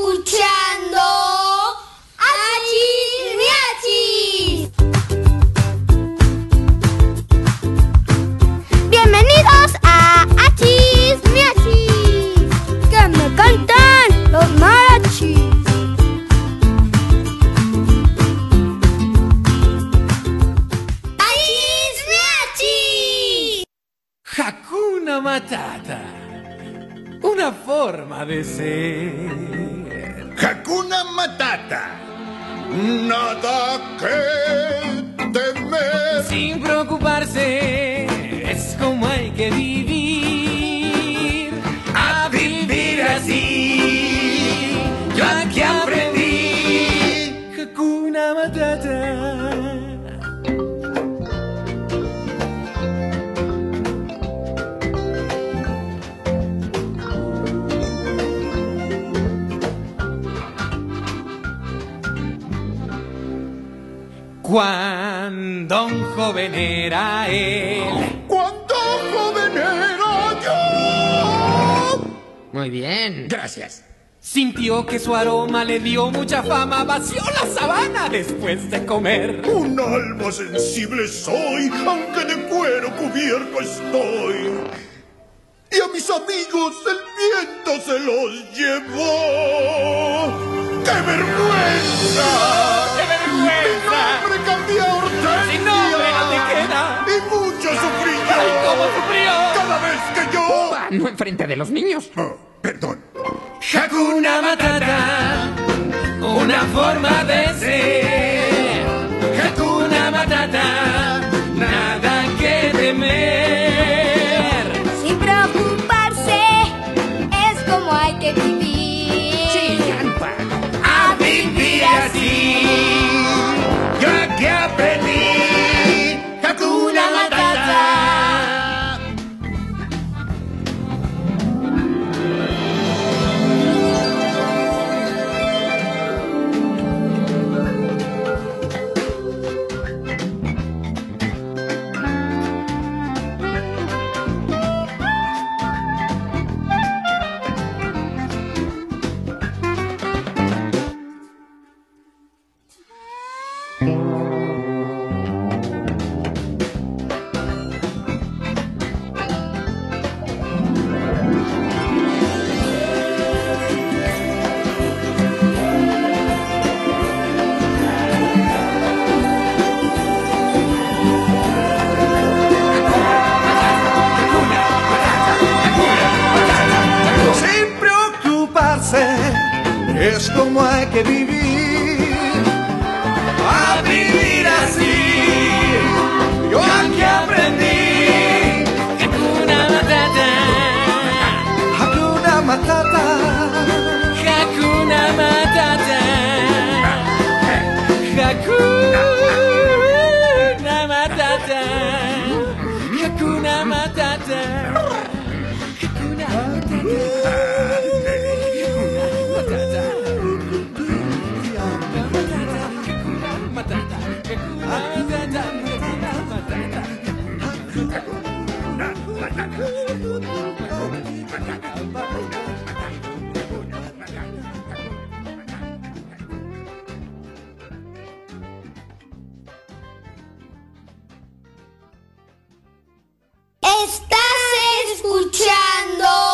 escuchando Achis Miachis. Bienvenidos a Achis Miachis. Que me cantan los mariachis. Achis Miachis. Hakuna Matata. Una forma de ser. Un joven era él. Cuando joven era yo. Muy bien. Gracias. Sintió que su aroma le dio mucha fama, vació la sabana después de comer. Un alma sensible soy, aunque de cuero cubierto estoy. Y a mis amigos el viento se los llevó. ¡Qué vergüenza! ¡Qué vergüenza! Mi nombre cambió a Hortensia. Sin nombre. Y mucho sufrí yo. ¡Ay, cómo sufrió! Cada vez que yo... No enfrente de los niños. Oh, perdón. Hakuna Matata, una forma de ser. Escuchando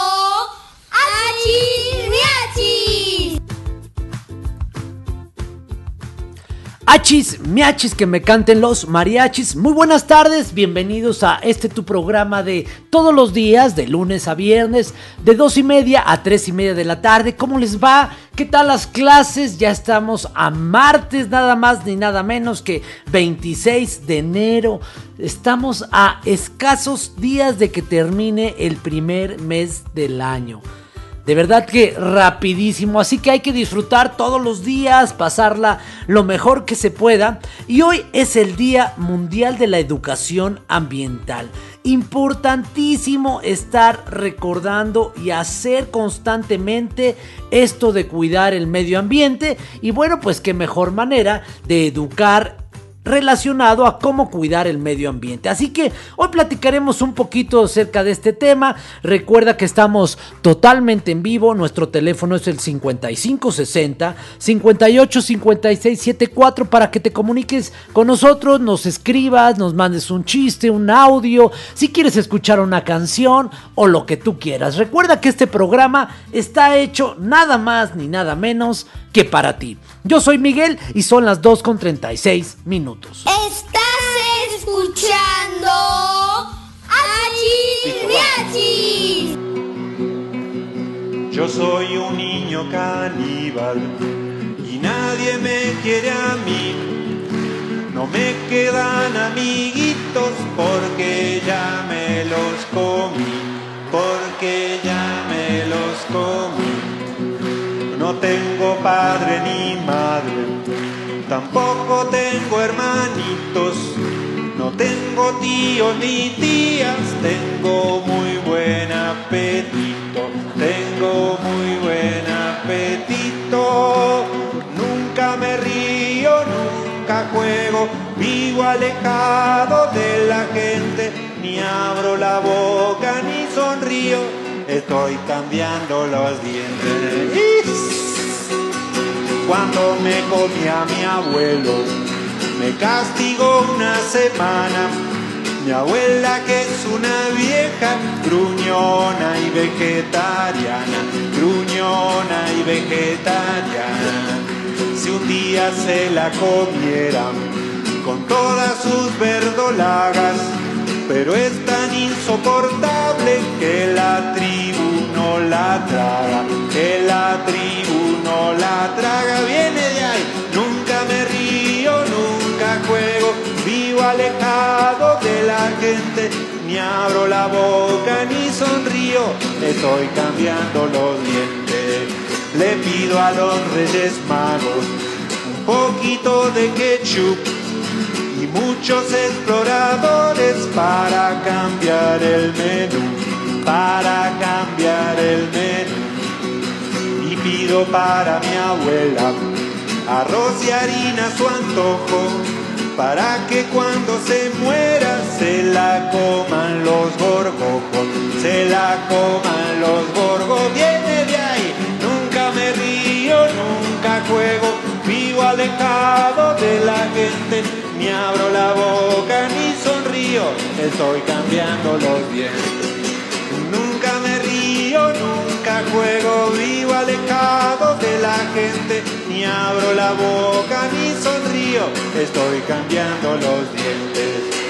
Achis, miachis, que me canten los mariachis. Muy buenas tardes, bienvenidos a este tu programa de todos los días, de lunes a viernes, de dos y media a tres y media de la tarde. ¿Cómo les va? ¿Qué tal las clases? Ya estamos a martes, nada más ni nada menos que 26 de enero. Estamos a escasos días de que termine el primer mes del año. De verdad que rapidísimo, así que hay que disfrutar todos los días, pasarla lo mejor que se pueda. Y hoy es el Día Mundial de la Educación Ambiental. Importantísimo estar recordando y hacer constantemente esto de cuidar el medio ambiente. Y bueno, pues qué mejor manera de educar relacionado a cómo cuidar el medio ambiente. Así que hoy platicaremos un poquito acerca de este tema. Recuerda que estamos totalmente en vivo. Nuestro teléfono es el 5560 585674 para que te comuniques con nosotros, nos escribas, nos mandes un chiste, un audio, si quieres escuchar una canción o lo que tú quieras. Recuerda que este programa está hecho nada más ni nada menos que para ti. Yo soy Miguel y son las 2 con 36 minutos. Estás escuchando Achis Yo soy un niño caníbal y nadie me quiere a mí. No me quedan amiguitos porque ya me los comí, porque ya me los comí. No tengo padre ni madre, tampoco tengo hermanitos, no tengo tíos ni tías, tengo muy buen apetito, tengo muy buen apetito. Nunca me río, nunca juego, vivo alejado de la gente, ni abro la boca ni sonrío, estoy cambiando los dientes. Cuando me comía mi abuelo, me castigó una semana. Mi abuela que es una vieja gruñona y vegetariana, gruñona y vegetariana. Si un día se la comieran con todas sus verdolagas, pero es tan insoportable que la tribu no la traga, que la tribu no la traga, viene de ahí, nunca me río, nunca juego, vivo alejado de la gente, ni abro la boca ni sonrío, estoy cambiando los dientes, le pido a los reyes magos un poquito de ketchup y muchos exploradores para cambiar el menú, para cambiar el menú. Y pido para mi abuela arroz y harina a su antojo, para que cuando se muera se la coman los gorgojos, se la coman los gorgos. Viene de ahí, nunca me río, nunca juego, vivo alejado de la gente ni abro la boca ni sonrío, estoy cambiando los dientes. Nunca me río, nunca juego, vivo alejado de la gente, ni abro la boca ni sonrío, estoy cambiando los dientes.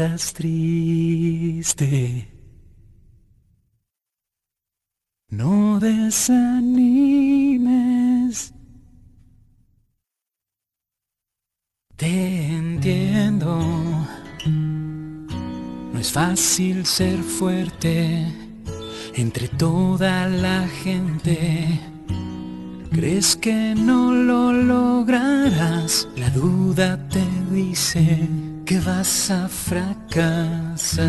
Estás triste. No desanimes. Te entiendo. No es fácil ser fuerte entre toda la gente. ¿Crees que no lo lograrás? La duda te dice que vas a fracasar.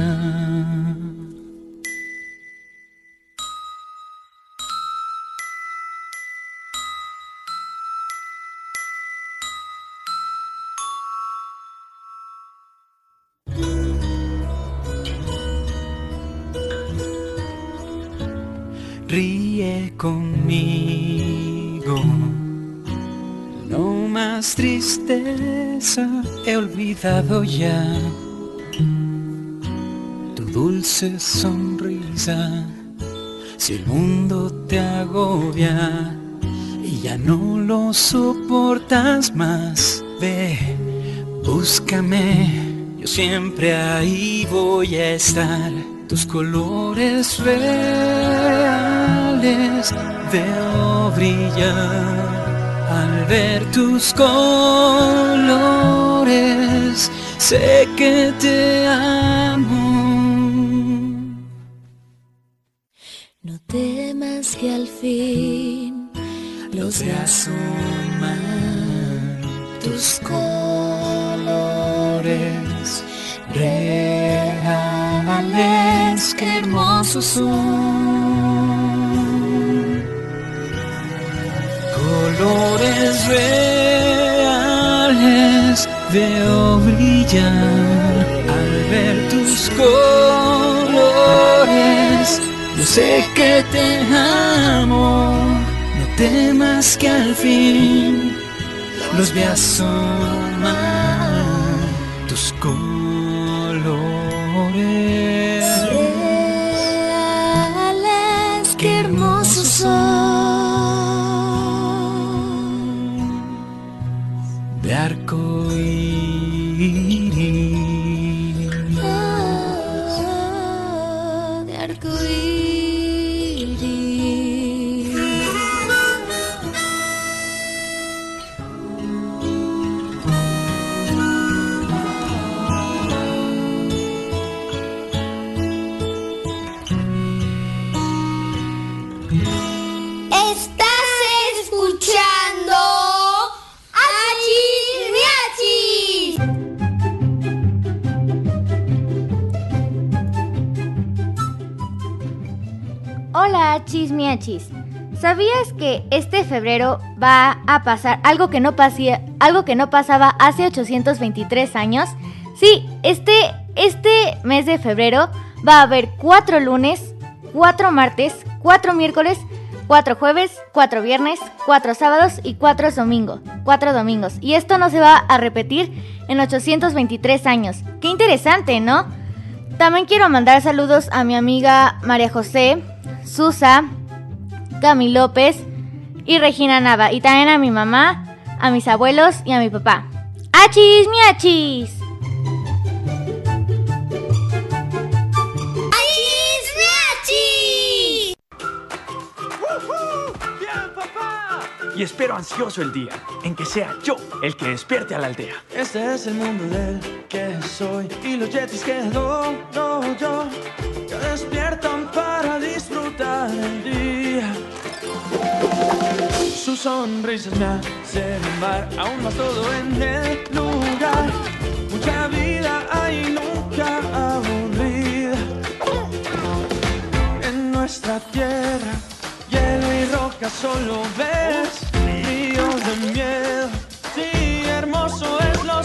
Ríe conmigo. No más tristeza, he olvidado ya tu dulce sonrisa. Si el mundo te agobia y ya no lo soportas más, ve, búscame. Yo siempre ahí voy a estar. Tus colores reales veo brillar al ver tus colores. Sé que te amo. No temas que al fin los Te asoman tus colores. reales, qué hermosos son. Colores reales veo brillar al ver tus colores. Yo sé que te amo, no temas que al fin los vi asomar tus colores. ¿Sabías que este febrero va a pasar algo que no pasía, algo que no pasaba hace 823 años? Sí, este este mes de febrero va a haber cuatro lunes, cuatro martes, cuatro miércoles, cuatro jueves, cuatro viernes, cuatro sábados y cuatro domingos. Cuatro domingos. Y esto no se va a repetir en 823 años. Qué interesante, ¿no? También quiero mandar saludos a mi amiga María José, Susa, Cami López y Regina Nava. Y también a mi mamá, a mis abuelos y a mi papá. ¡Achis, miachis! Achis Miachis. ¡Bien, papá! Y espero ansioso el día en que sea yo el que despierte a la aldea. Este es el mundo del que soy y los yetis que adoro yo que despiertan para disfrutar el día. Sus sonrisas me hacen amar aún más todo en el lugar. Mucha vida hay, nunca aburrida. En nuestra tierra, hielo y roca solo ves ríos de miedo. Sí, hermoso es, lo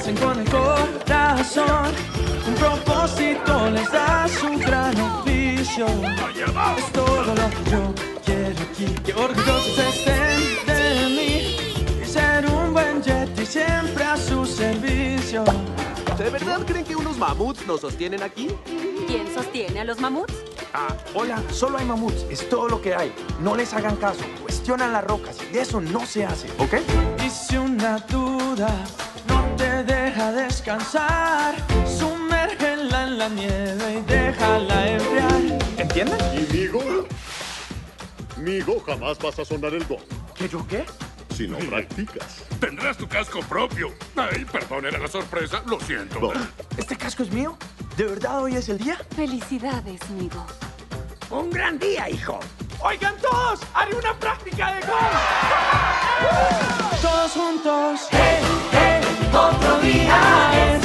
hacen con el corazón. Un propósito les da su gran oficio. Es todo lo que yo quiero aquí. Que orgullosos estén de mí y ser un buen Yeti siempre a su servicio. ¿De verdad creen que unos mamuts nos sostienen aquí? ¿Quién sostiene a los mamuts? Ah, hola, solo hay mamuts, es todo lo que hay. No les hagan caso, cuestionan las rocas y eso no se hace, ¿ok? Si una duda deja descansar, sumérgela en la nieve y déjala enfriar. ¿Entienden? ¿Y Migo? Migo, jamás vas a sonar el gong. ¿Qué yo qué? Si no practicas. Tendrás tu casco propio. Ay, perdón, era la sorpresa. Lo siento. ¿Este casco es mío? ¿De verdad hoy es el día? Felicidades, amigo. Un gran día, hijo. Oigan todos, haré una práctica de gong. Todos juntos, hey, otro día es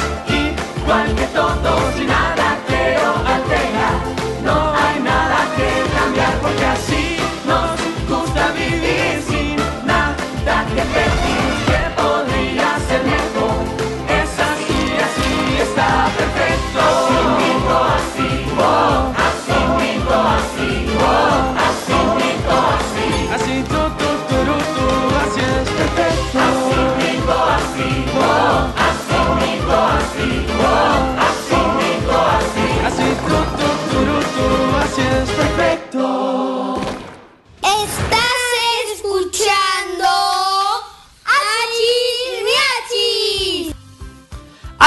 igual que todos y nada quiero alterar. No hay nada que cambiar porque así nos gusta vivir. Sin nada que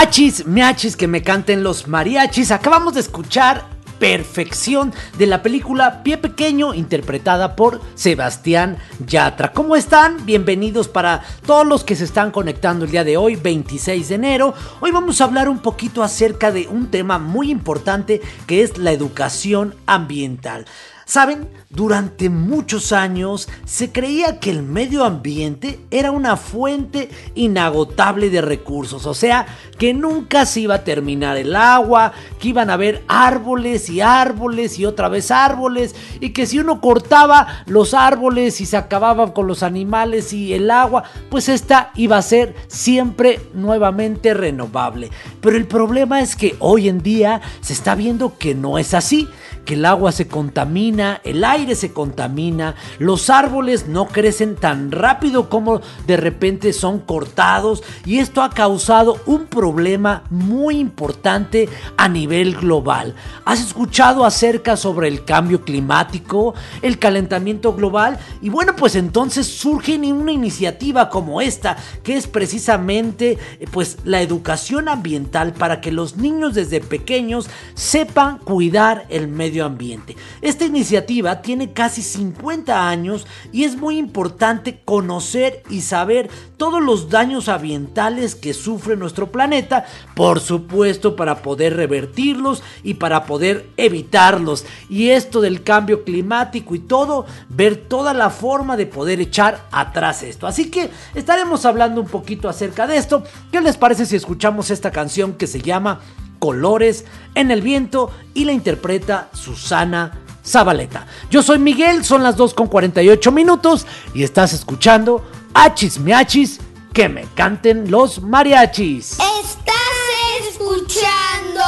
Achis, miachis, que me canten los mariachis. Acabamos de escuchar perfección de la película Pie Pequeño, interpretada por Sebastián Yatra. ¿Cómo están? Bienvenidos para todos los que se están conectando el día de hoy, 26 de enero. Hoy vamos a hablar un poquito acerca de un tema muy importante que es la educación ambiental. Saben, durante muchos años se creía que el medio ambiente era una fuente inagotable de recursos, o sea, que nunca se iba a terminar el agua, que iban a haber árboles y árboles y otra vez árboles, y que si uno cortaba los árboles y se acababan con los animales y el agua, pues esta iba a ser siempre nuevamente renovable. Pero el problema es que hoy en día se está viendo que no es así que el agua se contamina, el aire se contamina, los árboles no crecen tan rápido como de repente son cortados y esto ha causado un problema muy importante a nivel global. ¿Has escuchado acerca sobre el cambio climático, el calentamiento global? Y bueno, pues entonces surge una iniciativa como esta, que es precisamente pues la educación ambiental para que los niños desde pequeños sepan cuidar el medio ambiente. Esta iniciativa tiene casi 50 años y es muy importante conocer y saber todos los daños ambientales que sufre nuestro planeta, por supuesto para poder revertirlos y para poder evitarlos. Y esto del cambio climático y todo, ver toda la forma de poder echar atrás esto. Así que estaremos hablando un poquito acerca de esto. ¿Qué les parece si escuchamos esta canción que se llama Colores en el viento y la interpreta Susana Zabaleta. Yo soy Miguel, son las 2 con 48 minutos y estás escuchando Achis Miachis, que me canten los mariachis. Estás escuchando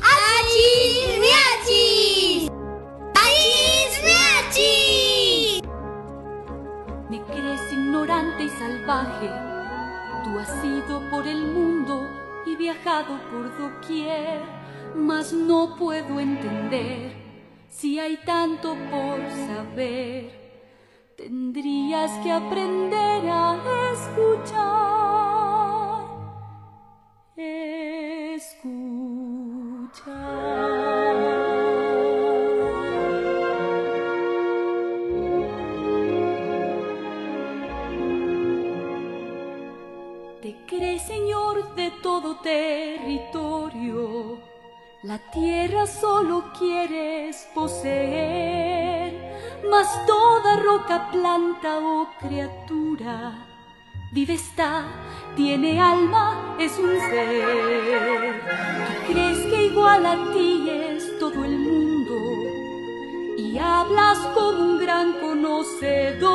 Achis Miachis. Achis Miachis. Me crees ignorante y salvaje, tú has ido por el mundo viajado por doquier, mas no puedo entender si hay tanto por saber. Tendrías que aprender a escuchar. Te de todo territorio, la tierra solo quieres poseer, mas toda roca, planta o criatura vive está, tiene alma, es un ser. Tú crees que igual a ti es todo el mundo y hablas como un gran conocedor,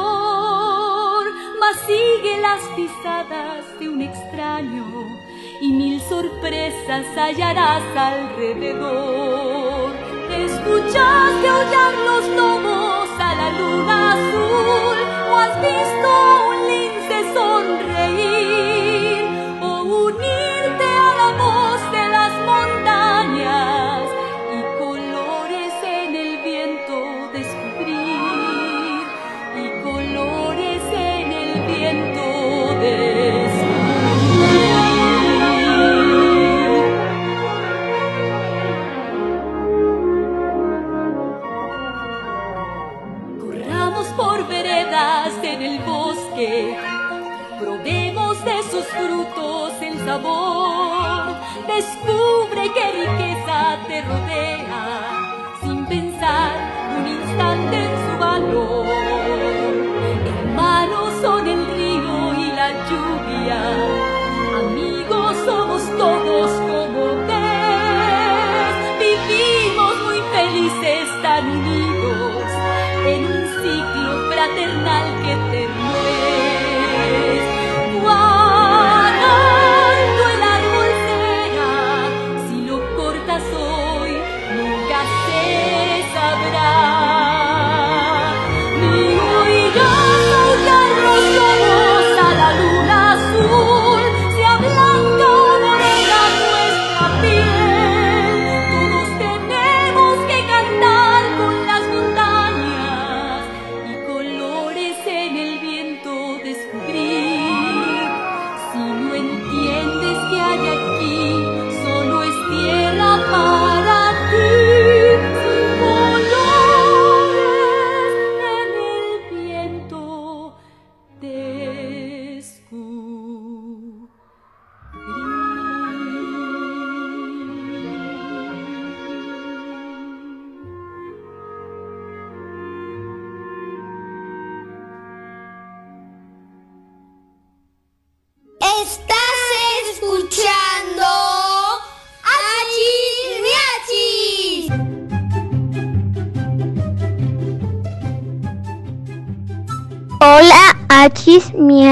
mas sigue las pisadas de un extraño y mil sorpresas hallarás alrededor. ¿Escuchaste aullar los lobos a la luna azul has visto descubre qué riqueza te rodea,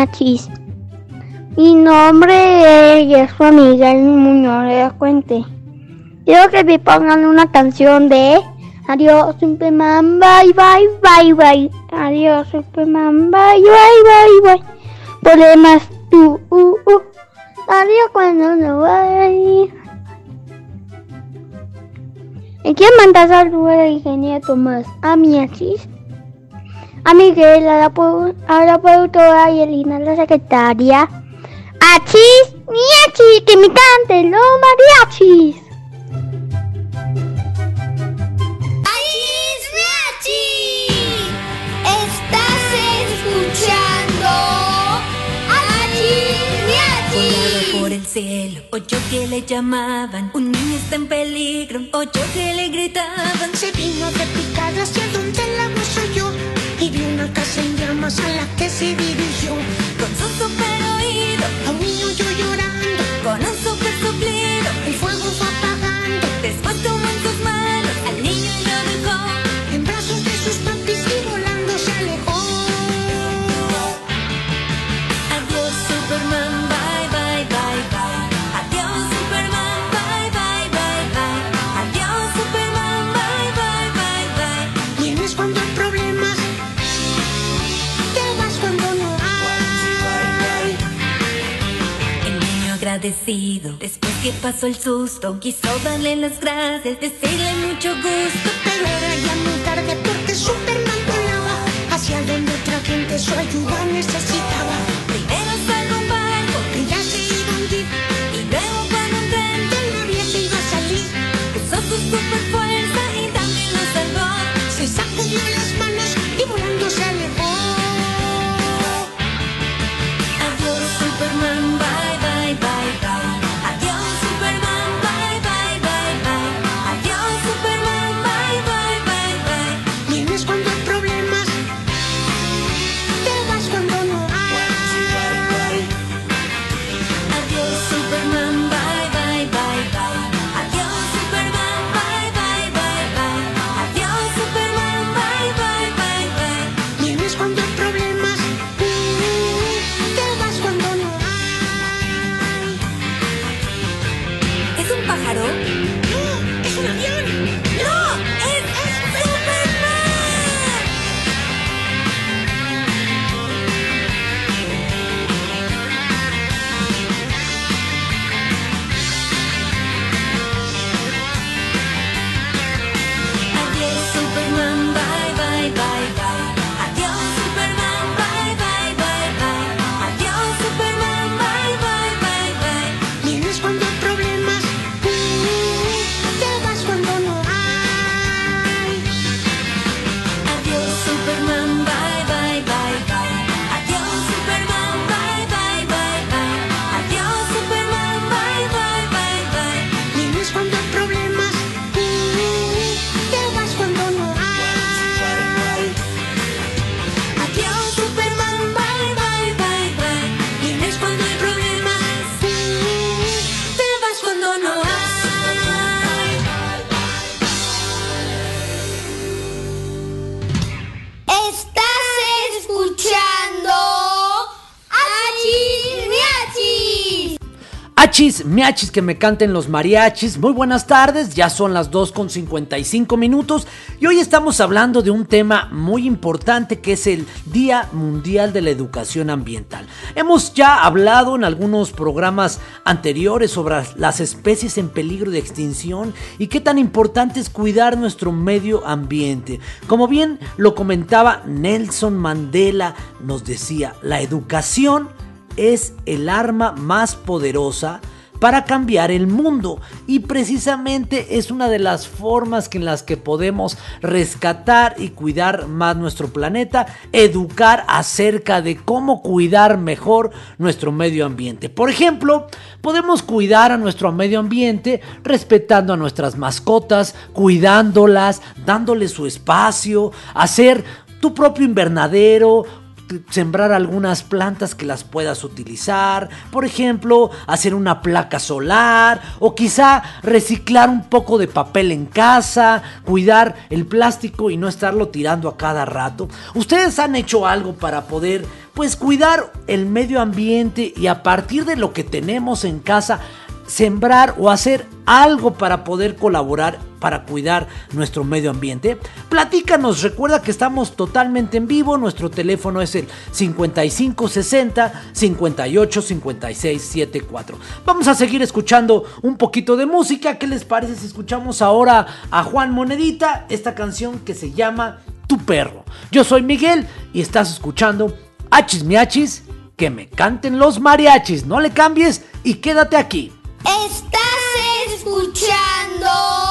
Achis, miachis. Mi nombre es Jesús Miguel Muñoz de la. Quiero que me pongan una canción de Adiós Superman, bye bye bye bye. Adiós Superman, bye bye bye bye. Problemas tú, uh, uh. Adiós cuando no vaya. ¿Y quién manda saludos a la ingeniera Tomás? A mi achis. A Miguel, a la, a la productora y Elina, la secretaria. Achis, mi achis, que me cante los mariachis. ¡Achis, miachis! Estás escuchando ¡Achis, miachis! por el cielo, oyó que le llamaban, un niño está en peligro, oyó que le gritaban. Se vino de picada hacia donde la llamas a la que se dirigió. Con su super oído, A un niño yo llorando, con después que pasó el susto, quiso darle las gracias, decirle mucho gusto. Pero era ya muy tarde porque Superman volaba hacia donde otra gente su ayuda necesitaba. Achis, miachis, que me canten los mariachis. Muy buenas tardes, ya son las 2 con 55 minutos y hoy estamos hablando de un tema muy importante que es el Día Mundial de la Educación Ambiental. Hemos ya hablado en algunos programas anteriores sobre las especies en peligro de extinción y qué tan importante es cuidar nuestro medio ambiente. Como bien lo comentaba Nelson Mandela, nos decía, la educación es el arma más poderosa para cambiar el mundo y precisamente es una de las formas en las que podemos rescatar y cuidar más nuestro planeta, educar acerca de cómo cuidar mejor nuestro medio ambiente. Por ejemplo, podemos cuidar a nuestro medio ambiente respetando a nuestras mascotas, cuidándolas, dándoles su espacio, hacer tu propio invernadero, sembrar algunas plantas que las puedas utilizar, por ejemplo, hacer una placa solar o quizá reciclar un poco de papel en casa, cuidar el plástico y no estarlo tirando a cada rato. ¿Ustedes han hecho algo para poder pues cuidar el medio ambiente y a partir de lo que tenemos en casa sembrar o hacer algo para poder colaborar para cuidar nuestro medio ambiente? Platícanos, recuerda que estamos totalmente en vivo, nuestro teléfono es el 5560 58 56 74. Vamos a seguir escuchando un poquito de música, ¿qué les parece si escuchamos ahora a Juan Monedita esta canción que se llama Tu perro? Yo soy Miguel y estás escuchando Achis Miachis, que me canten los mariachis, no le cambies y quédate aquí. Estás escuchando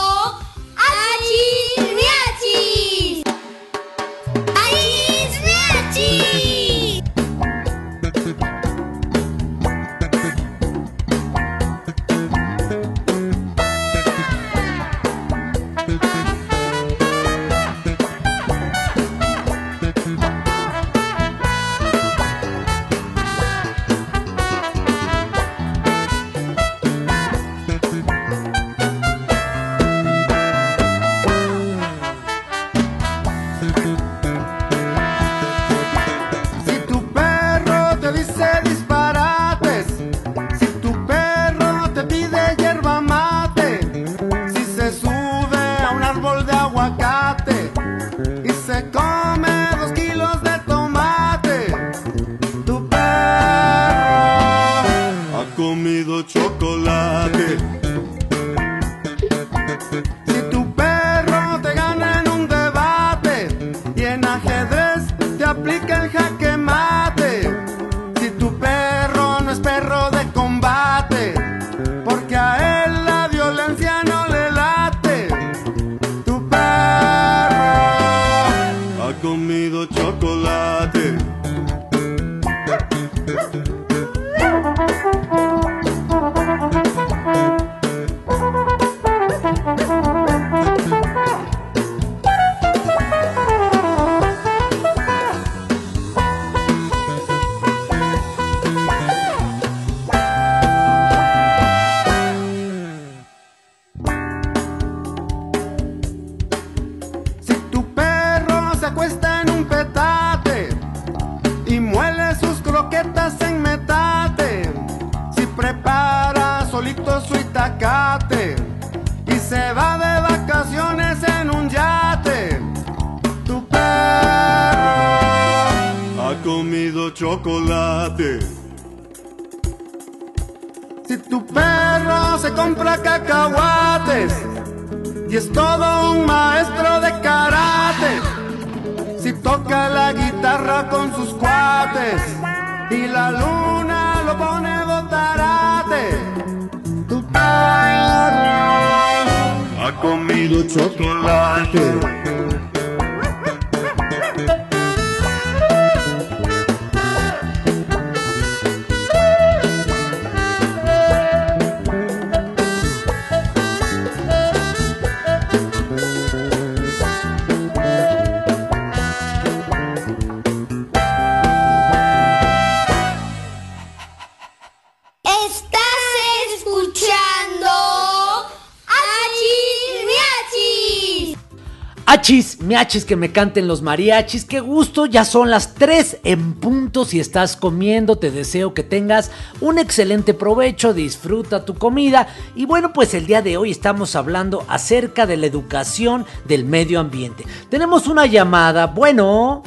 Que me canten los mariachis, qué gusto, ya son las 3 en punto, si estás comiendo, te deseo que tengas un excelente provecho, disfruta tu comida y bueno, pues el día de hoy estamos hablando acerca de la educación del medio ambiente. Tenemos una llamada, bueno.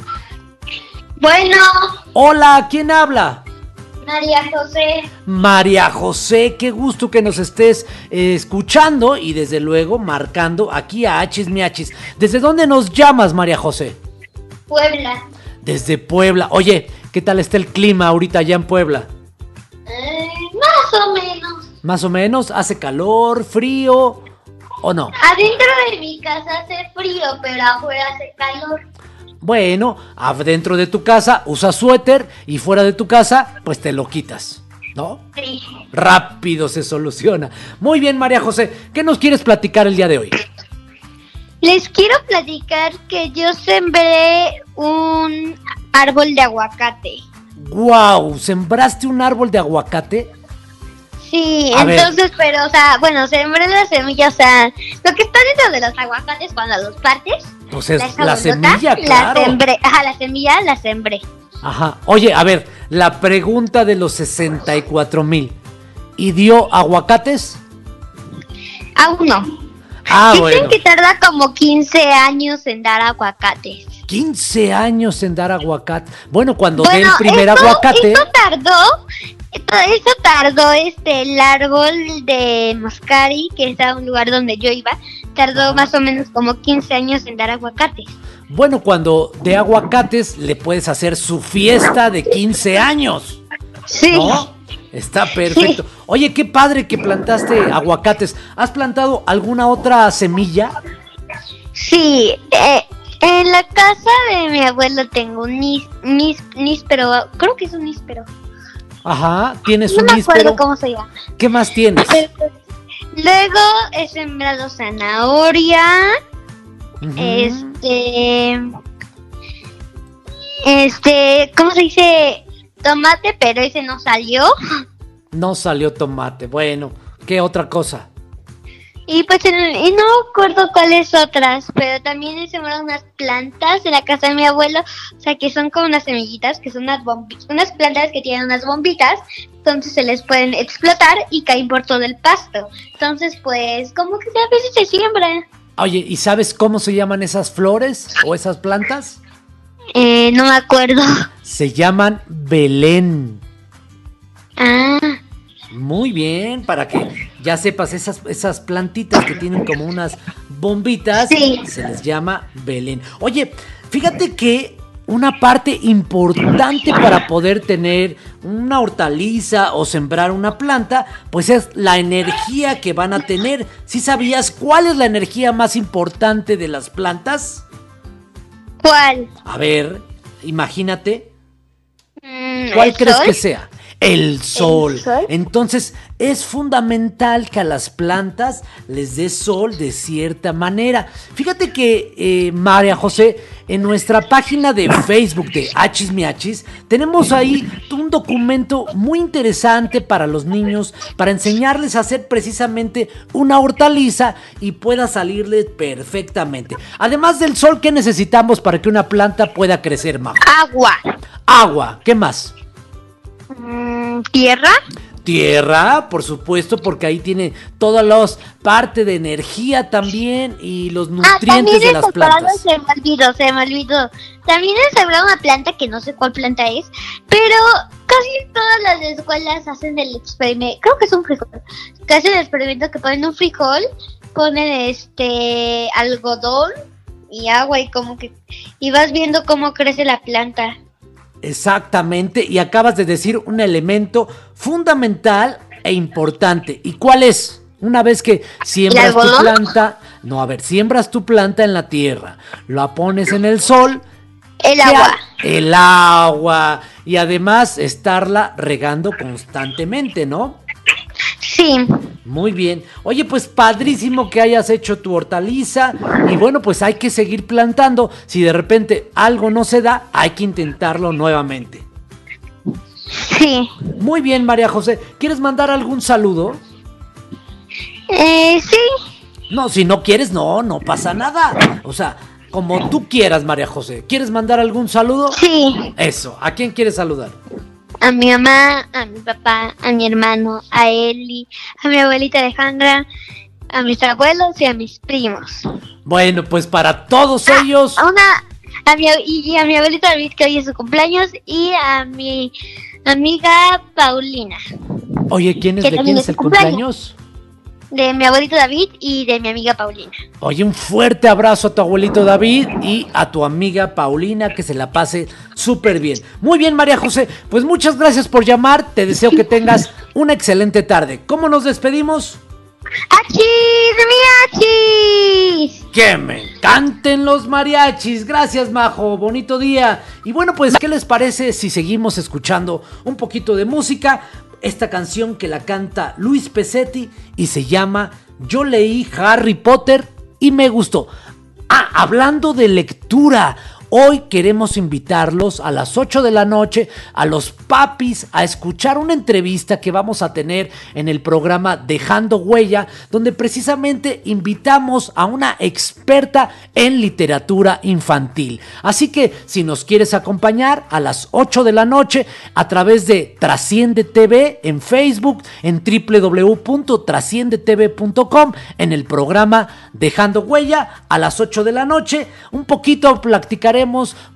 Bueno, Hola, ¿quién habla? María José, María José, qué gusto que nos estés eh, escuchando y desde luego marcando aquí a Achis Miachis. ¿Desde dónde nos llamas, María José? Puebla. Desde Puebla. Oye, ¿qué tal está el clima ahorita allá en Puebla? Eh, más o menos. Más o menos, ¿hace calor, frío o no? Adentro de mi casa hace frío, pero afuera hace calor. Bueno, adentro de tu casa usas suéter y fuera de tu casa pues te lo quitas, ¿no? Sí. Rápido se soluciona. Muy bien, María José, ¿qué nos quieres platicar el día de hoy? Les quiero platicar que yo sembré un árbol de aguacate. ¡Wow! ¿Sembraste un árbol de aguacate? Sí, A ver. entonces, pero, o sea, bueno, sembré la semilla, o sea, lo que está dentro de los aguacates cuando los partes. Pues es la bolota, semilla, La claro. sembré, ajá, la semilla la sembré. Ajá. Oye, a ver, la pregunta de los 64 mil. ¿Y dio aguacates? Aún no. Ah, Dicen bueno. que tarda como 15 años en dar aguacates. 15 años en dar aguacate. Bueno, cuando dé el Bueno, primer aguacate. Eso tardó, esto- tardó este, el árbol de Moscari, que es a un lugar donde yo iba, tardó más o menos como 15 años en dar aguacates. Bueno, cuando de aguacates le puedes hacer su fiesta de 15 años. Sí. ¿No? Está perfecto. Oye, qué padre que plantaste aguacates. ¿Has plantado alguna otra semilla? Sí, eh, en la casa de mi abuelo tengo un nis, nis, níspero, creo que es un níspero. Ajá, tienes No un me acuerdo níspero. cómo se llama. ¿Qué más tienes? Luego he sembrado zanahoria, este, este, ¿cómo se dice? Tomate, pero ese no salió. No salió tomate. Bueno, ¿qué otra cosa? Y pues en- y no acuerdo cuáles otras, pero también he sembrado unas plantas en la casa de mi abuelo, o sea que son como unas semillitas, que son unas bombitas, unas plantas que tienen unas bombitas, entonces se les pueden explotar y caen por todo el pasto. Entonces pues como que a veces se siembra. Oye, ¿y sabes cómo se llaman esas flores o esas plantas? Eh, no me acuerdo. Se llaman Belén. Ah, Muy bien, para que ya sepas, esas, esas plantitas que tienen como unas bombitas, Sí. se les llama Belén. Oye, fíjate que una parte importante para poder tener una hortaliza o sembrar una planta, pues es la energía que van a tener. ¿Sí sabías cuál es la energía más importante de las plantas? ¿cuál? A ver, imagínate. Mm, ¿Cuál ¿el crees sol? que sea? El sol. sol? Entonces, es fundamental que a las plantas les dé sol de cierta manera. Fíjate que, eh, María José, en nuestra página de Facebook de Hachis Miachis, tenemos ahí un documento muy interesante para los niños, para enseñarles a hacer precisamente una hortaliza y pueda salirles perfectamente. Además del sol, ¿qué necesitamos para que una planta pueda crecer, Majo? Agua. Agua, ¿qué más? Mm, ¿Tierra? Tierra, por supuesto, porque ahí tiene todas las parte de energía también y los Ah, nutrientes de las plantas. se me olvidó, se me olvidó. También he sembrado una planta que no sé cuál planta es, pero casi todas las escuelas hacen el experimento, creo que es un frijol, que hacen el experimento que ponen un frijol, ponen este algodón y agua y como que y vas viendo cómo crece la planta. Exactamente, y acabas de decir un elemento fundamental e importante. ¿Y cuál es? Una vez que siembras tu planta, no, a ver, siembras tu planta en la tierra, la pones en el sol, El ¿qué agua. El agua, y además estarla regando constantemente, ¿no? Sí. Muy bien. Oye, pues padrísimo que hayas hecho tu hortaliza. Y bueno, pues hay que seguir plantando. Si de repente algo no se da, hay que intentarlo nuevamente. Sí. Muy bien, María José. ¿Quieres mandar algún saludo? Eh, sí. No, si no quieres, no, no pasa nada. O sea, como tú quieras, María José. ¿Quieres mandar algún saludo? Sí. Eso. ¿A quién quieres saludar? A mi mamá, a mi papá, a mi hermano, a Eli, a mi abuelita Alejandra, a mis abuelos y a mis primos. Bueno, pues para todos ellos. A una a mi y a mi abuelita David que hoy es su cumpleaños y a mi amiga Paulina, Oye, ¿quién es de quién es el cumpleaños? De mi abuelito David y de mi amiga Paulina. Oye, un fuerte abrazo a tu abuelito David y a tu amiga Paulina, que se la pase súper bien. Muy bien, María José, pues muchas gracias por llamar, te deseo que tengas una excelente tarde. ¿Cómo nos despedimos? ¡Achis, miachis! Que me encanten los mariachis. Gracias, Majo. Bonito día. Y bueno, pues, ¿qué les parece si seguimos escuchando un poquito de música? Esta canción que la canta Luis Pesetti y se llama Yo leí Harry Potter y me gustó. Ah, hablando de lectura. Hoy queremos invitarlos a las 8 de la noche a los papis a escuchar una entrevista que vamos a tener en el programa Dejando Huella, donde precisamente invitamos a una experta en literatura infantil. Así que si nos quieres acompañar a las 8 de la noche a través de Trasciende TV en Facebook, en www.trasciendetv.com, en el programa Dejando Huella a las 8 de la noche, un poquito platicaremos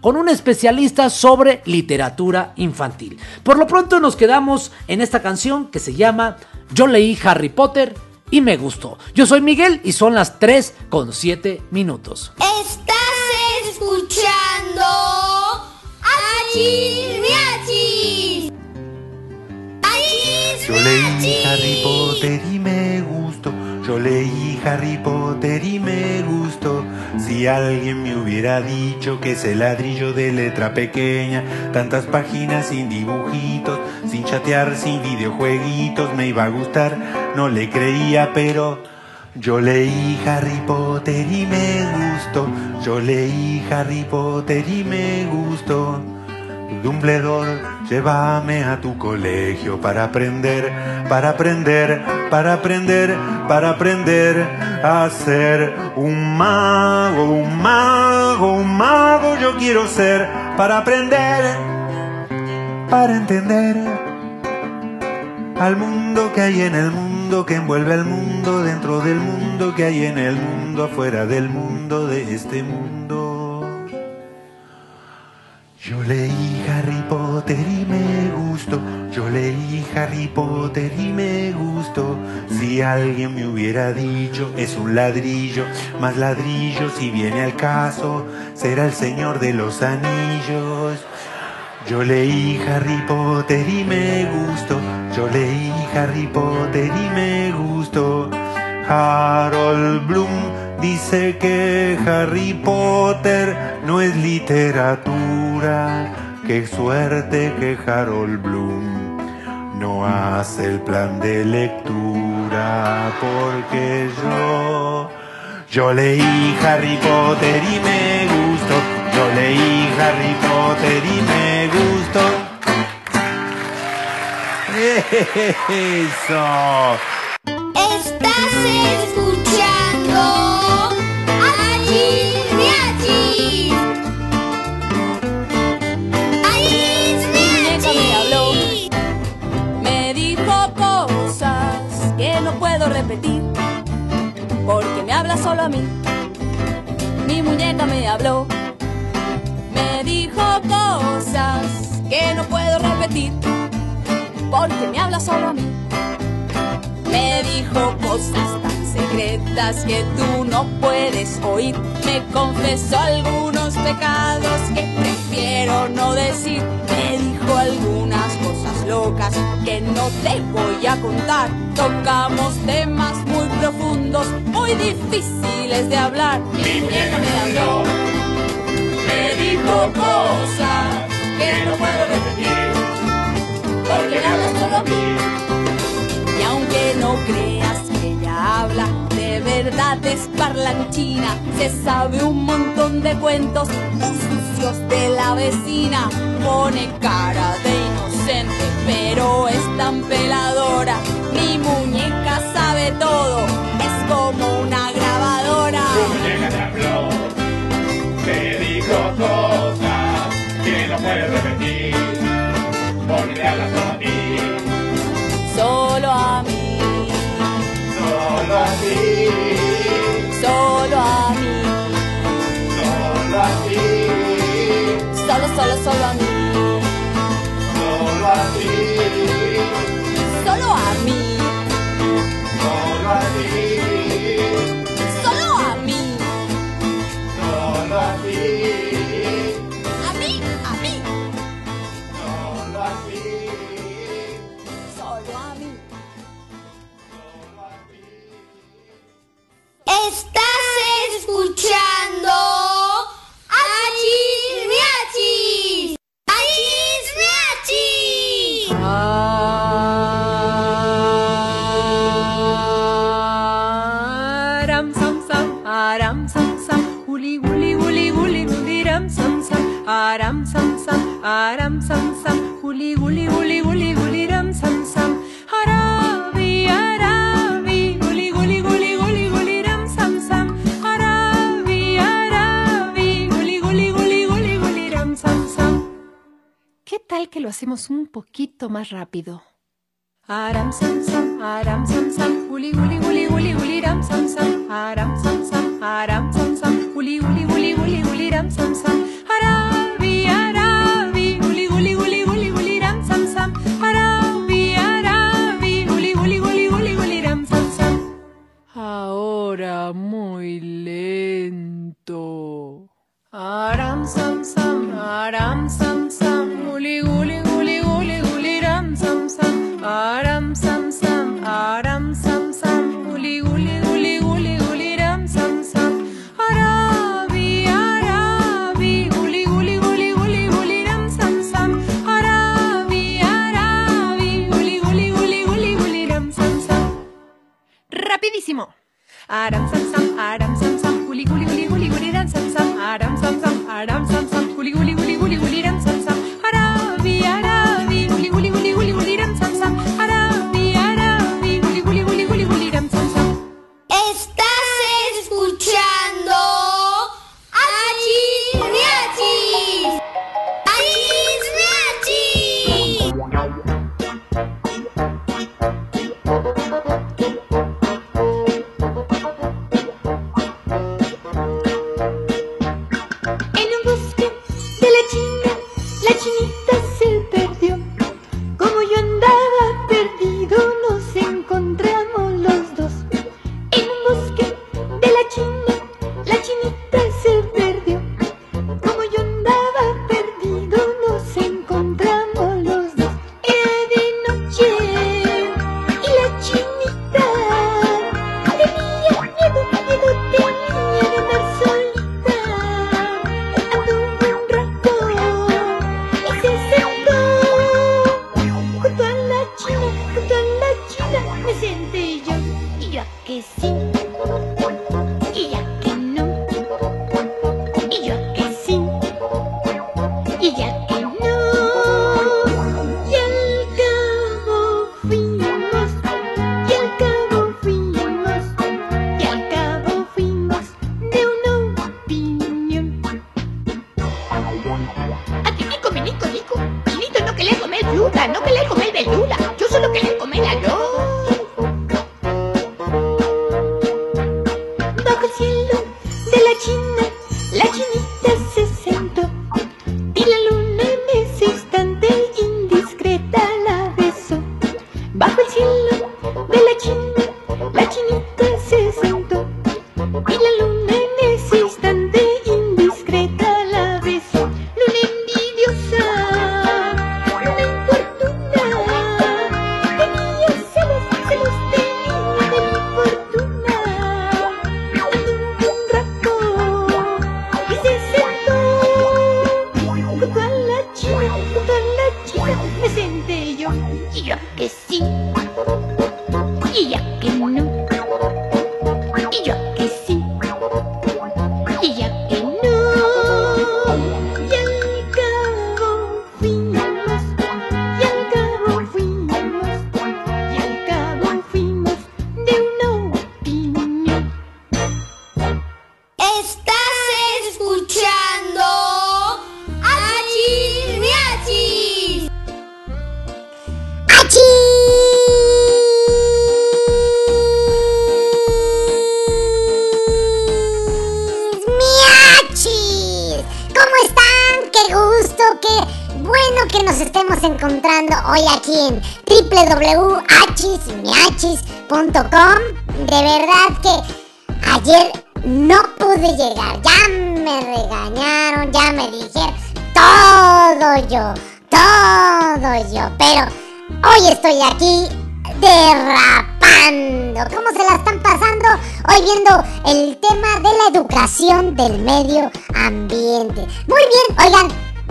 con un especialista sobre literatura infantil. Por lo pronto nos quedamos en esta canción que se llama Yo leí Harry Potter y me gustó. Yo soy Miguel y son las 3 con 7 minutos. Estás escuchando Achis. Achis Yo leí. Harry Potter y me gustó. Yo leí Harry Potter y me gustó. Si alguien me hubiera dicho que ese ladrillo de letra pequeña, tantas páginas sin dibujitos, sin chatear, sin videojueguitos, me iba a gustar, no le creía, pero yo leí Harry Potter y me gustó. Yo leí Harry Potter y me gustó. Dumbledore, llévame a tu colegio para aprender, para aprender, para aprender, para aprender a ser un mago, un mago, un mago yo quiero ser para aprender, para entender al mundo que hay en el mundo, que envuelve al mundo dentro del mundo que hay en el mundo, afuera del mundo de este mundo. Yo leí Harry Potter y me gustó. Yo leí Harry Potter y me gustó. Si alguien me hubiera dicho es un ladrillo, más ladrillo si viene al caso, será el Señor de los Anillos. Yo leí Harry Potter y me gustó. Yo leí Harry Potter y me gustó. Harold Bloom dice que Harry Potter no es literatura. Qué suerte que Harold Bloom no hace el plan de lectura. Porque yo, yo leí Harry Potter y me gustó. Yo leí Harry Potter y me gustó. Eso. Estás habla solo a mí. Mi muñeca me habló, me dijo cosas que no puedo repetir, porque me habla solo a mí. Me dijo cosas tan secretas que tú no puedes oír. Me confesó algunos pecados que prefiero no decir. Me dijo algunas cosas locas que no te voy a contar. Tocamos temas muy profundos, muy difíciles de hablar. Mi muñeca me habló, me dijo cosas que no puedo repetir. Porque me habla solo a mí. Y aunque no creas que ella habla, de verdad es parlanchina. Se sabe un montón de cuentos de la vecina. Pone cara de inocente, pero es tan peladora. Mi muñeca sabe todo, es como una grabadora. muñeca te habló, te dijo cosas que no puedes repetir, porque te habla solo a ti, solo, solo, solo a sam, aram sam sam, guli guli guli guli guli ram sam sam, arabi arabi, guli guli guli guli guli ram sam sam, arabi arabi, guli guli guli guli guli ram sam sam. ¿Qué tal que lo hacemos un poquito más rápido? Aram sam sam, aram sam sam, guli guli guli guli guli ram sam sam, aram sam sam, aram sam sam, guli guli guli guli guli ram sam sam, arabi Ahora muy lento. Aram sam sam, aram sam sam, guli guli guli guli guli ram sam sam, aram sam sam, aram sam sam, guli guli guli guli guli ram sam sam, arabi arabi, guli guli guli guli guli ram sam sam, arabi arabi, guli guli guli guli guli ram sam sam. Rapidísimo. Aram sam sam, aram sam sam, guli guli guli guli guli ram sam sam, aram sam sam, aram sam sam, guli guli estoy aquí derrapando. ¿Cómo se la están pasando? Hoy viendo el tema de la educación del medio ambiente. Muy bien, oigan,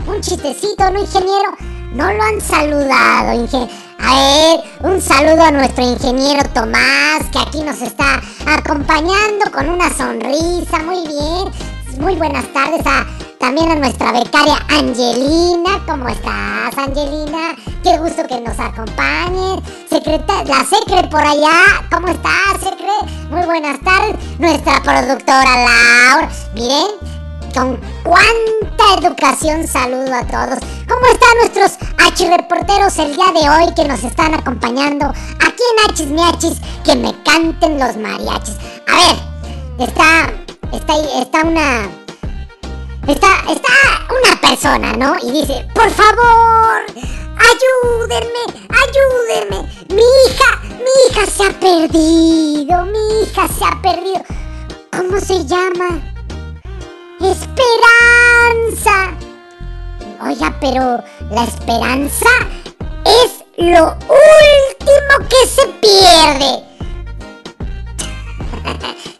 un chistecito, ¿no, ingeniero? No lo han saludado, inge- A ver, un saludo a nuestro ingeniero Tomás, que aquí nos está acompañando con una sonrisa. Muy bien. Muy buenas tardes a también a nuestra becaria Angelina. ¿Cómo estás, Angelina? Qué gusto que nos acompañes. Secreta la Secre por allá. ¿Cómo estás, Secre? Muy buenas tardes. Nuestra productora Laura. Miren, con cuánta educación saludo a todos. ¿Cómo están nuestros H reporteros el día de hoy que nos están acompañando aquí en Hachis Miachis? Que me canten los mariachis. A ver, está, está, está una, está, está una persona, ¿no? Y dice, por favor, ayúdenme, ayúdenme. Mi hija, mi hija se ha perdido, mi hija se ha perdido. ¿Cómo se llama? Esperanza. Oiga, pero la esperanza es lo último que se pierde.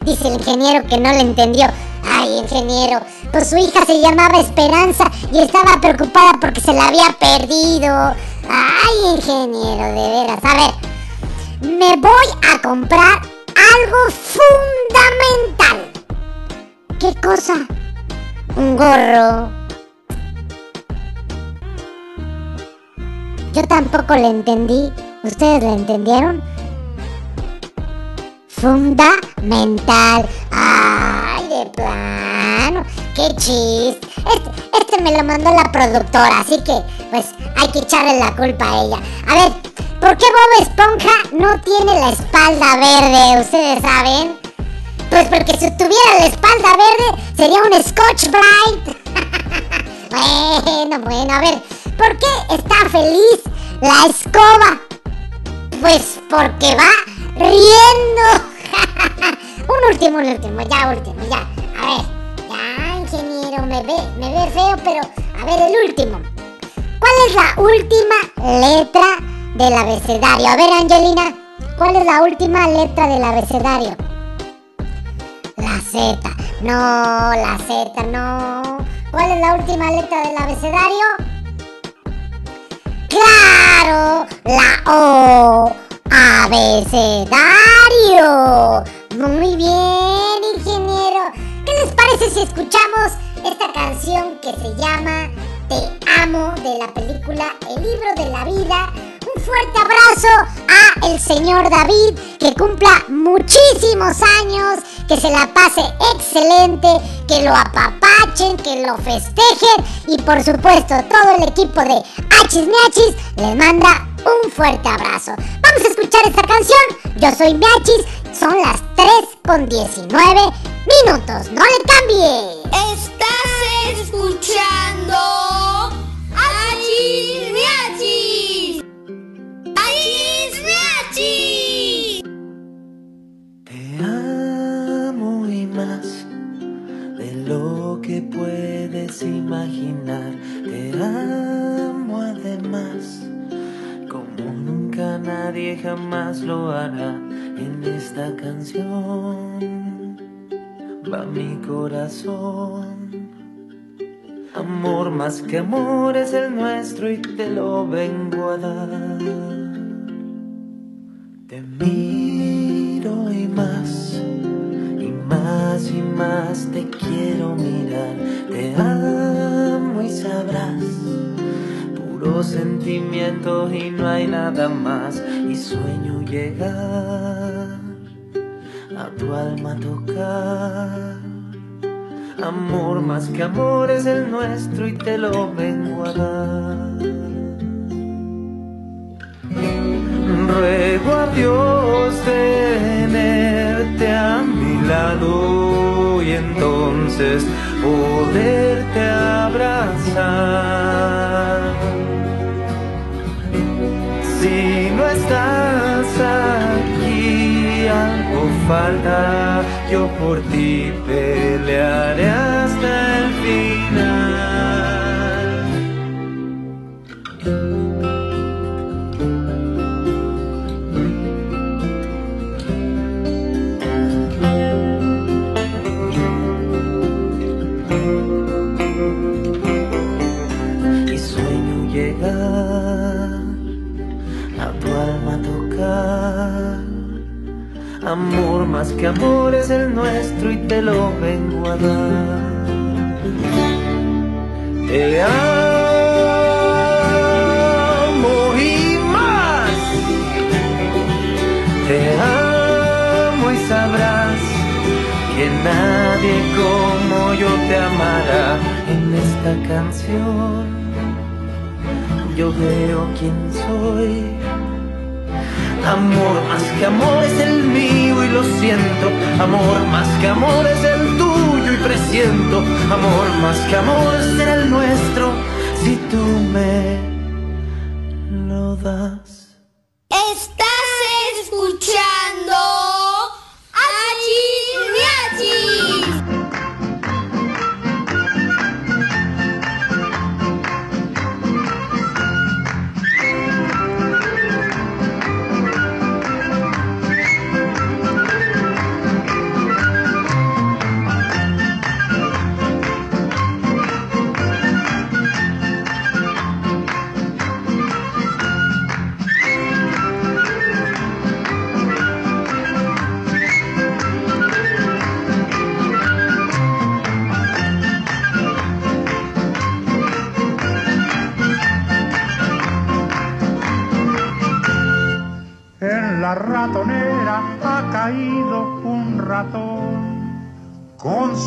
Dice el ingeniero que no le entendió. Ay, ingeniero, pues su hija se llamaba Esperanza y estaba preocupada porque se la había perdido. Ay, ingeniero, de veras. A ver, me voy a comprar algo fundamental. ¿Qué cosa? Un gorro. Yo tampoco le entendí. ¿Ustedes le entendieron? Fundamental. Ay, de plano. Qué chiste. Este, este me lo mandó la productora, así que pues hay que echarle la culpa a ella. A ver, ¿por qué Bob Esponja no tiene la espalda verde? ¿Ustedes saben? Pues porque si tuviera la espalda verde sería un Scotch Bright. bueno, bueno, a ver, ¿por qué está feliz la escoba? Pues porque va riendo. un último, un último, ya último, ya. A ver, ya, ingeniero, me ve, me ve feo, pero a ver, el último. ¿Cuál es la última letra del abecedario? A ver, Angelina, ¿cuál es la última letra del abecedario? La Z. No, la Z, no. ¿Cuál es la última letra del abecedario? ¡Claro! La O. Abecedario. Muy bien, ingeniero. ¿Qué les parece si escuchamos esta canción que se llama Te amo de la película El libro de la vida? Un fuerte abrazo a el señor David, que cumpla muchísimos años, que se la pase excelente, que lo apapachen, que lo festejen y por supuesto todo el equipo de Hachis Miachis les manda un fuerte abrazo. Vamos a escuchar esta canción. Yo soy Miachis, son las 3 con 19 minutos. No le cambie. Estás escuchando Achis Miachis. Achis Miachis. Te amo y más de lo que puedes imaginar. Te amo además, nadie jamás lo hará en esta canción. Va mi corazón. Amor más que amor es el nuestro y te lo vengo a dar. Te miro y más, y más y más te quiero mirar. Te amo y sabrás, puro sentimiento y no hay nada más. Y sueño llegar a tu alma tocar. Amor más que amor es el nuestro y te lo vengo a dar. Ruego a Dios tenerte a mi lado y entonces poderte abrazar. No estás aquí, algo falta, yo por ti pelearé hasta el final. Amor más que amor es el nuestro y te lo vengo a dar. Te amo y más. Te amo y sabrás que nadie como yo te amará en esta canción. Yo veo quién soy. Amor más que amor es el mío y lo siento. Amor más que amor es el tuyo y presiento. Amor más que amor será el nuestro si tú me lo das.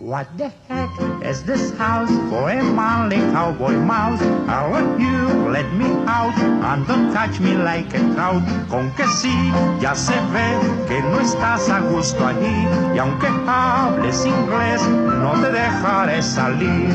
What the heck is this house for a manly cowboy mouse? I want you, let me out, and don't touch me like a trout. Con que sí, ya se ve que no estás a gusto allí, y aunque hables inglés, no te dejaré salir.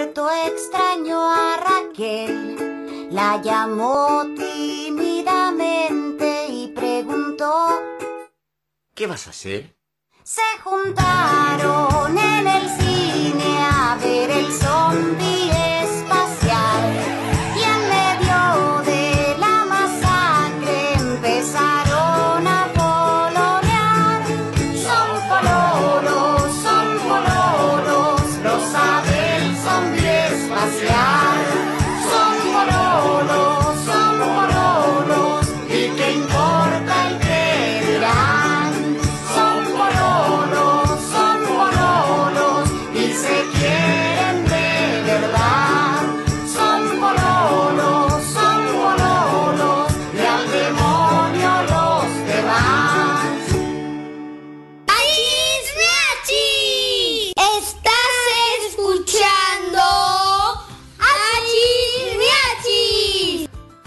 Norberto extrañó a Raquel. La llamó tímidamente y preguntó ¿Qué vas a hacer? se juntaron en el cine a ver el zombie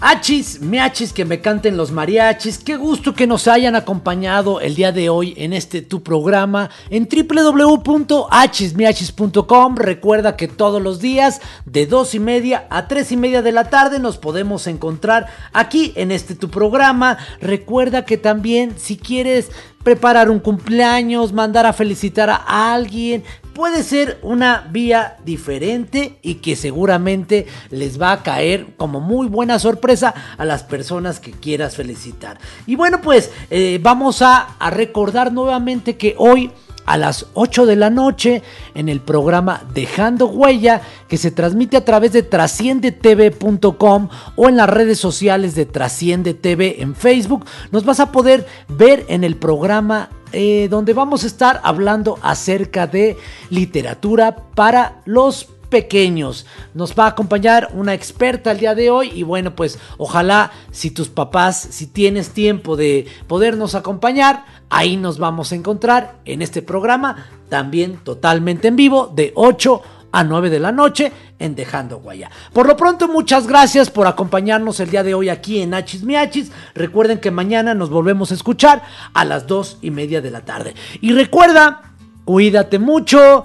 Achis, miachis, que me canten los mariachis. Qué gusto que nos hayan acompañado el día de hoy en este tu programa en www.achismiachis.com. Recuerda que todos los días de dos y media a tres y media de la tarde nos podemos encontrar aquí en este tu programa. Recuerda que también si quieres preparar un cumpleaños, mandar a felicitar a alguien, puede ser una vía diferente y que seguramente les va a caer como muy buena sorpresa a las personas que quieras felicitar. Y bueno, pues eh, vamos a, a recordar nuevamente que hoy a las 8 de la noche en el programa Dejando Huella que se transmite a través de trasciendetv.com o en las redes sociales de Trasciende TV en Facebook. Nos vas a poder ver en el programa eh, donde vamos a estar hablando acerca de literatura para los pequeños. Nos va a acompañar una experta el día de hoy y bueno, pues ojalá si tus papás, si tienes tiempo de podernos acompañar, ahí nos vamos a encontrar en este programa, también totalmente en vivo, de 8 a 9 de la noche en Dejando Guaya. Por lo pronto, muchas gracias por acompañarnos el día de hoy aquí en Hachis Miachis. Recuerden que mañana nos volvemos a escuchar a las 2 y media de la tarde. Y recuerda, cuídate mucho.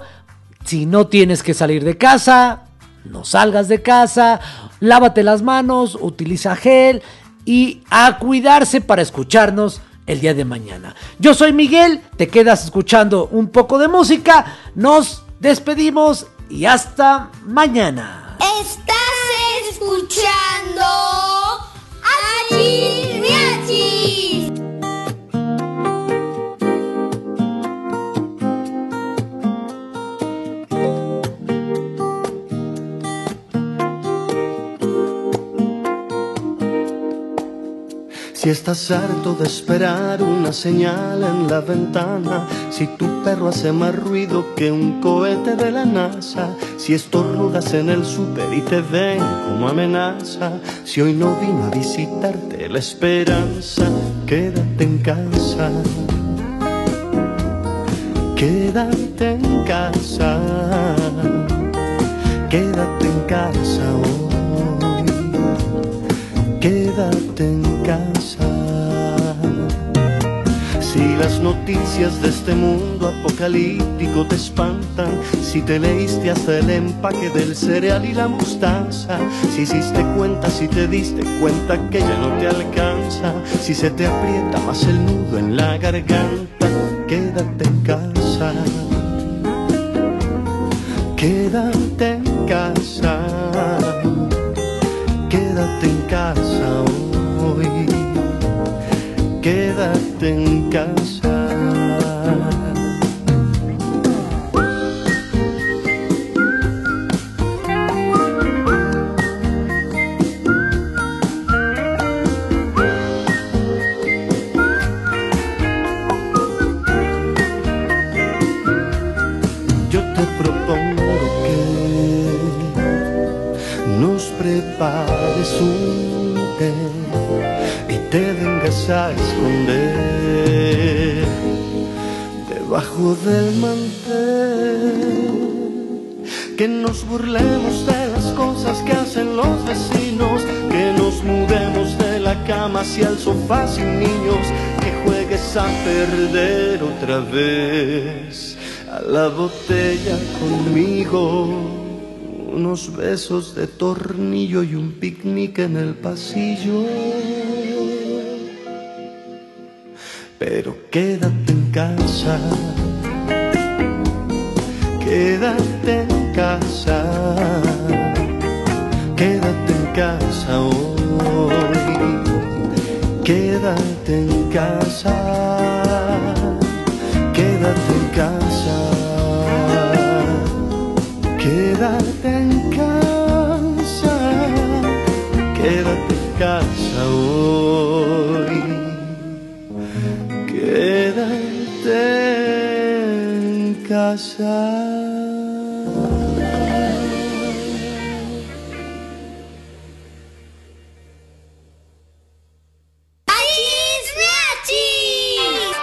Si no tienes que salir de casa, no salgas de casa, lávate las manos, utiliza gel y a cuidarse para escucharnos el día de mañana. Yo soy Miguel, te quedas escuchando un poco de música, nos despedimos y hasta mañana. Estás escuchando Achis Si estás harto de esperar una señal en la ventana, si tu perro hace más ruido que un cohete de la NASA, si estornudas en el súper y te ven como amenaza, si hoy no vino a visitarte la esperanza, quédate en casa. Quédate en casa. casa hoy. Quédate en casa. Si las noticias de este mundo apocalíptico te espantan, si te leíste hasta el empaque del cereal y la mostaza, si hiciste cuenta, si te diste cuenta que ya no te alcanza, si se te aprieta más el nudo en la garganta, quédate en casa. Quédate en casa. Quédate en casa hoy. Quédate en. Te vengas a esconder debajo del mantel. Que nos burlemos de las cosas que hacen los vecinos, que nos mudemos de la cama hacia el sofá sin niños, que juegues a perder otra vez a la botella conmigo. Unos besos de tornillo y un picnic en el pasillo. Pero quédate en casa. Quédate en casa. Quédate en casa hoy. Quédate en casa. Quédate en casa. Quédate en casa. Quédate en casa Quédate en casa.